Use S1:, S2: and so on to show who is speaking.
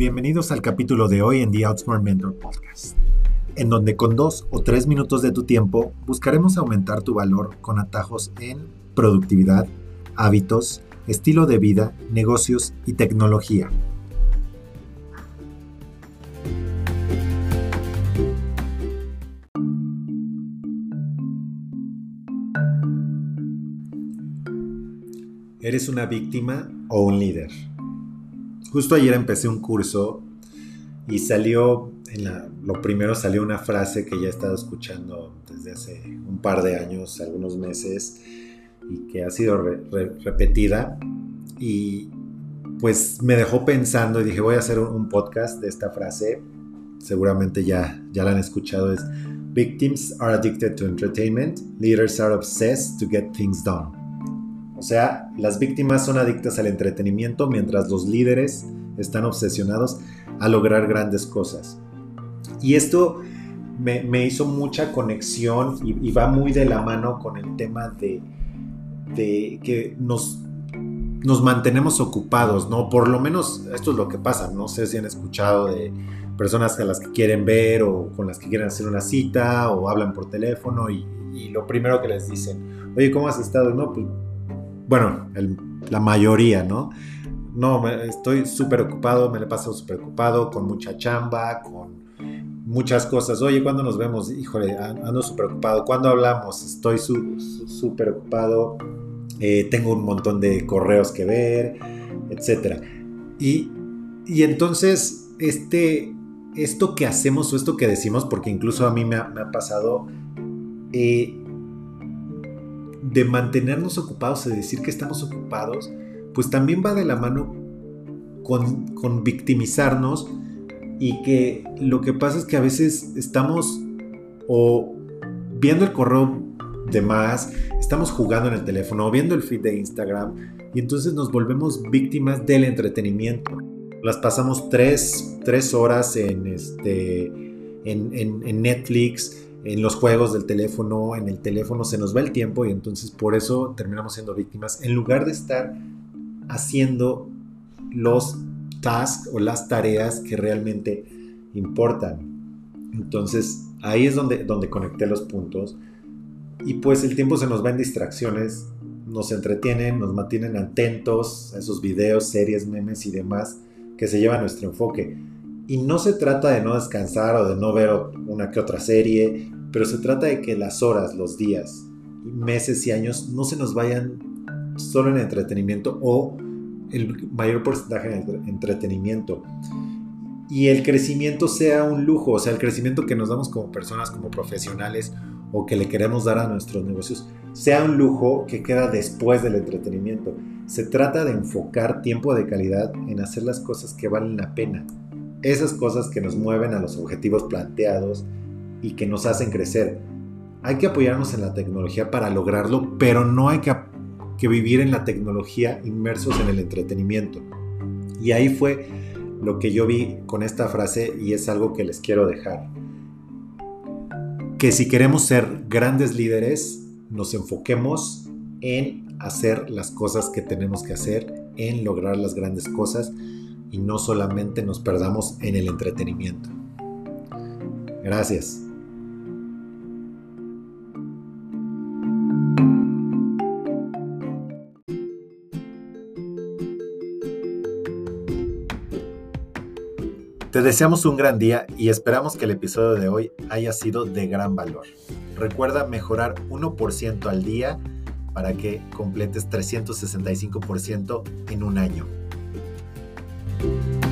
S1: Bienvenidos al capítulo de hoy en The Outsmart Mentor Podcast, en donde con dos o tres minutos de tu tiempo buscaremos aumentar tu valor con atajos en productividad, hábitos, estilo de vida, negocios y tecnología. ¿Eres una víctima o un líder? Justo ayer empecé un curso y salió, en lo primero salió una frase que ya he estado escuchando desde hace un par de años, algunos meses, y que ha sido repetida. Y pues me dejó pensando y dije, voy a hacer un, podcast de esta frase. Seguramente ya, ya la han escuchado. Es, Victims are addicted to entertainment, leaders are obsessed to get things done. O sea, las víctimas son adictas al entretenimiento mientras los líderes están obsesionados a lograr grandes cosas. Y esto me, hizo mucha conexión y, va muy de la mano con el tema de, que nos, nos mantenemos ocupados, ¿no? Por lo menos esto es lo que pasa. No sé si han escuchado de personas a las que quieren ver o con las que quieren hacer una cita o hablan por teléfono y, y lo primero que les dicen, oye, ¿cómo has estado? No, pues bueno, la mayoría, ¿no? No, estoy súper ocupado, me le paso súper ocupado, con mucha chamba, con muchas cosas. Oye, ¿cuándo nos vemos? Híjole, ando súper ocupado. ¿Cuándo hablamos? Estoy súper ocupado. Eh, tengo un montón de correos que ver, etc. Y, entonces, este, esto que hacemos o esto que decimos, porque incluso a mí me ha, pasado, eh, de mantenernos ocupados, de decir que estamos ocupados, pues también va de la mano con, victimizarnos y que lo que pasa es que a veces estamos o viendo el correo de más, estamos jugando en el teléfono o viendo el feed de Instagram y entonces nos volvemos víctimas del entretenimiento. Las pasamos tres, horas en, este, en Netflix, en los juegos del teléfono, en el teléfono, se nos va el tiempo y entonces por eso terminamos siendo víctimas, en lugar de estar haciendo los tasks o las tareas que realmente importan. Entonces ahí es donde, donde conecté los puntos y pues el tiempo se nos va en distracciones, nos entretienen, nos mantienen atentos a esos videos, series, memes y demás que se llevan nuestro enfoque. Y no se trata de no descansar o de no ver una que otra serie, pero se trata de que las horas, los días, meses y años no se nos vayan solo en entretenimiento o el mayor porcentaje en entretenimiento. Y el crecimiento sea un lujo, o sea, el crecimiento que nos damos como personas, como profesionales o que le queremos dar a nuestros negocios, sea un lujo que queda después del entretenimiento. Se trata de enfocar tiempo de calidad en hacer las cosas que valen la pena, esas cosas que nos mueven a los objetivos planteados y que nos hacen crecer. Hay que apoyarnos en la tecnología para lograrlo, pero no hay que, vivir en la tecnología inmersos en el entretenimiento. Y ahí fue lo que yo vi con esta frase y es algo que les quiero dejar. Que si queremos ser grandes líderes, nos enfoquemos en hacer las cosas que tenemos que hacer, en lograr las grandes cosas y no solamente nos perdamos en el entretenimiento. Gracias. Te deseamos un gran día y esperamos que el episodio de hoy haya sido de gran valor. Recuerda mejorar 1% al día para que completes 365% en un año. you